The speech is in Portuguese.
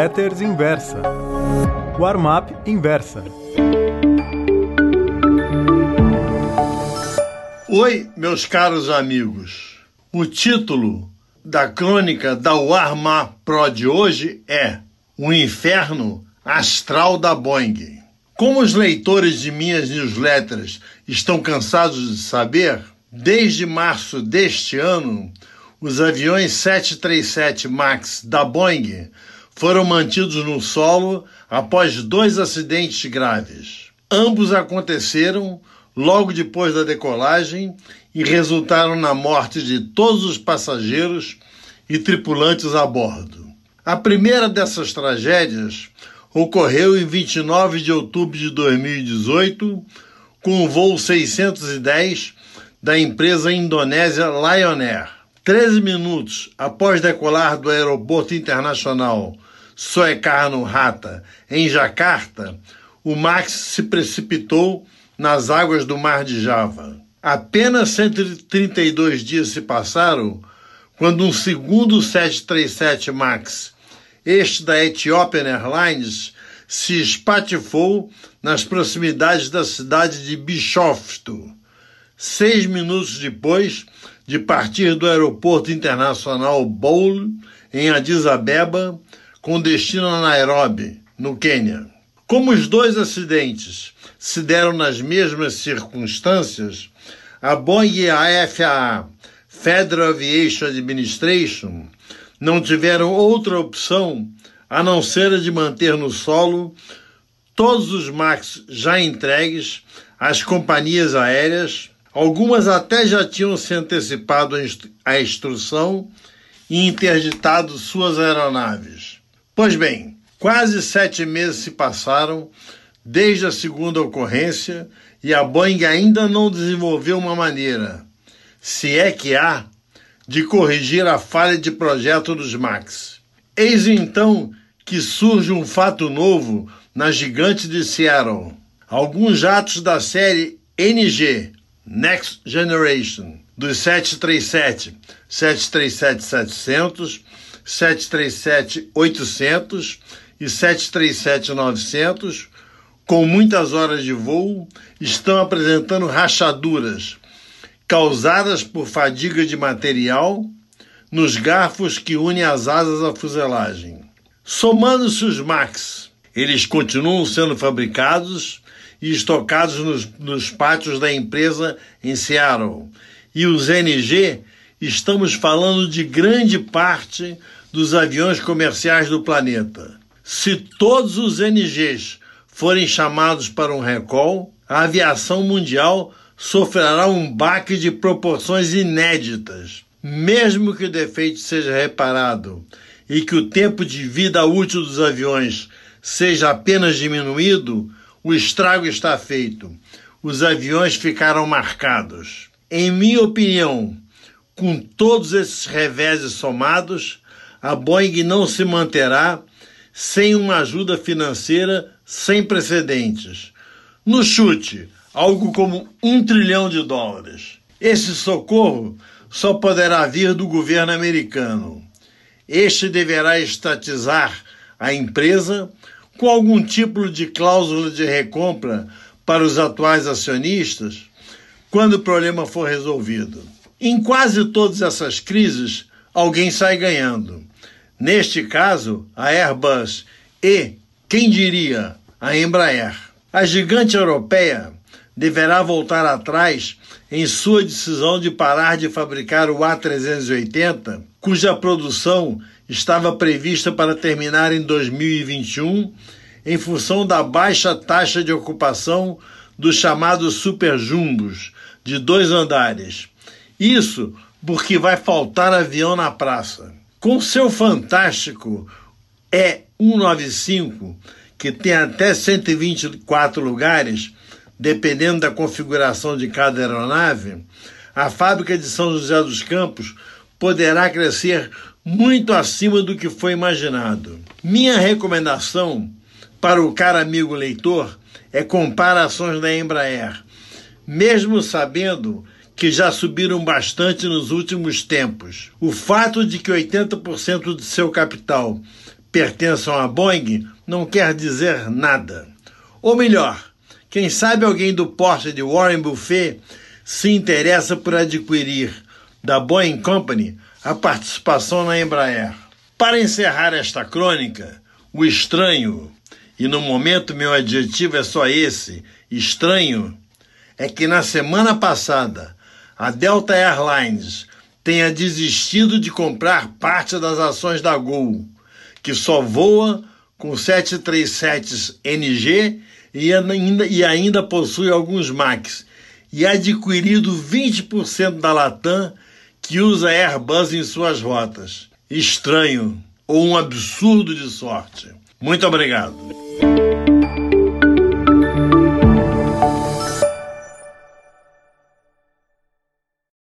Letters Inversa. Warm-up Inversa. Oi, meus caros amigos. O título da crônica da Warm-up Pro de hoje é O Inferno Astral da Boeing. Como os leitores de minhas newsletters estão cansados de saber, desde março deste ano, os aviões 737 MAX da Boeing foram mantidos no solo após dois acidentes graves. Ambos aconteceram logo depois da decolagem e resultaram na morte de todos os passageiros e tripulantes a bordo. A primeira dessas tragédias ocorreu em 29 de outubro de 2018 com o voo 610 da empresa indonésia Lion Air. 13 minutos após decolar do Aeroporto Internacional Soekarno-Hatta, em Jacarta, o Max se precipitou nas águas do Mar de Java. Apenas 132 dias se passaram quando um segundo 737 MAX, este da Ethiopian Airlines, se espatifou nas proximidades da cidade de Bishoftu. Seis minutos depois, de partir do Aeroporto Internacional Bole, em Addis Abeba, com destino a Nairobi, no Quênia. Como os dois acidentes se deram nas mesmas circunstâncias, a Boeing e a FAA, Federal Aviation Administration, não tiveram outra opção a não ser a de manter no solo todos os MAX já entregues às companhias aéreas Algumas até já tinham se antecipado à instrução e interditado suas aeronaves. Pois bem, quase sete meses se passaram desde a segunda ocorrência e a Boeing ainda não desenvolveu uma maneira, se é que há, de corrigir a falha de projeto dos MAX. Eis então que surge um fato novo na gigante de Seattle. Alguns jatos da série NG, Next Generation dos 737, 737-700, 737-800 e 737-900, com muitas horas de voo, estão apresentando rachaduras causadas por fadiga de material nos garfos que unem as asas à fuselagem. Somando-se os MAX, eles continuam sendo fabricados e estocados nos, nos pátios da empresa em Seattle. E os NG, estamos falando de grande parte dos aviões comerciais do planeta. Se todos os NGs forem chamados para um recall, a aviação mundial sofrerá um baque de proporções inéditas. Mesmo que o defeito seja reparado e que o tempo de vida útil dos aviões seja apenas diminuído, o estrago está feito. Os aviões ficaram marcados. Em minha opinião, com todos esses reveses somados, a Boeing não se manterá sem uma ajuda financeira sem precedentes. No chute, algo como um trilhão de dólares. Esse socorro só poderá vir do governo americano. Este deverá estatizar a empresa com algum tipo de cláusula de recompra para os atuais acionistas quando o problema for resolvido. Em quase todas essas crises, alguém sai ganhando. Neste caso, a Airbus e, quem diria, a Embraer. A gigante europeia deverá voltar atrás em sua decisão de parar de fabricar o A380, cuja produção estava prevista para terminar em 2021, em função da baixa taxa de ocupação dos chamados superjumbos, de dois andares. Isso porque vai faltar avião na praça. Com seu fantástico E195, que tem até 124 lugares, dependendo da configuração de cada aeronave, a fábrica de São José dos Campos poderá crescer muito acima do que foi imaginado. Minha recomendação para o caro amigo leitor é comparações da Embraer, mesmo sabendo que já subiram bastante nos últimos tempos. O fato de que 80% de seu capital pertençam à Boeing não quer dizer nada. Ou melhor, quem sabe alguém do porte de Warren Buffett se interessa por adquirir da Boeing Company a participação na Embraer. Para encerrar esta crônica, o estranho, e no momento meu adjetivo é só esse, estranho, é que na semana passada a Delta Airlines tenha desistido de comprar parte das ações da Gol, que só voa com 737 NG e ainda, e ainda possui alguns Max, e adquirido 20% da Latam que usa Airbus em suas rotas. Estranho ou um absurdo de sorte. Muito obrigado.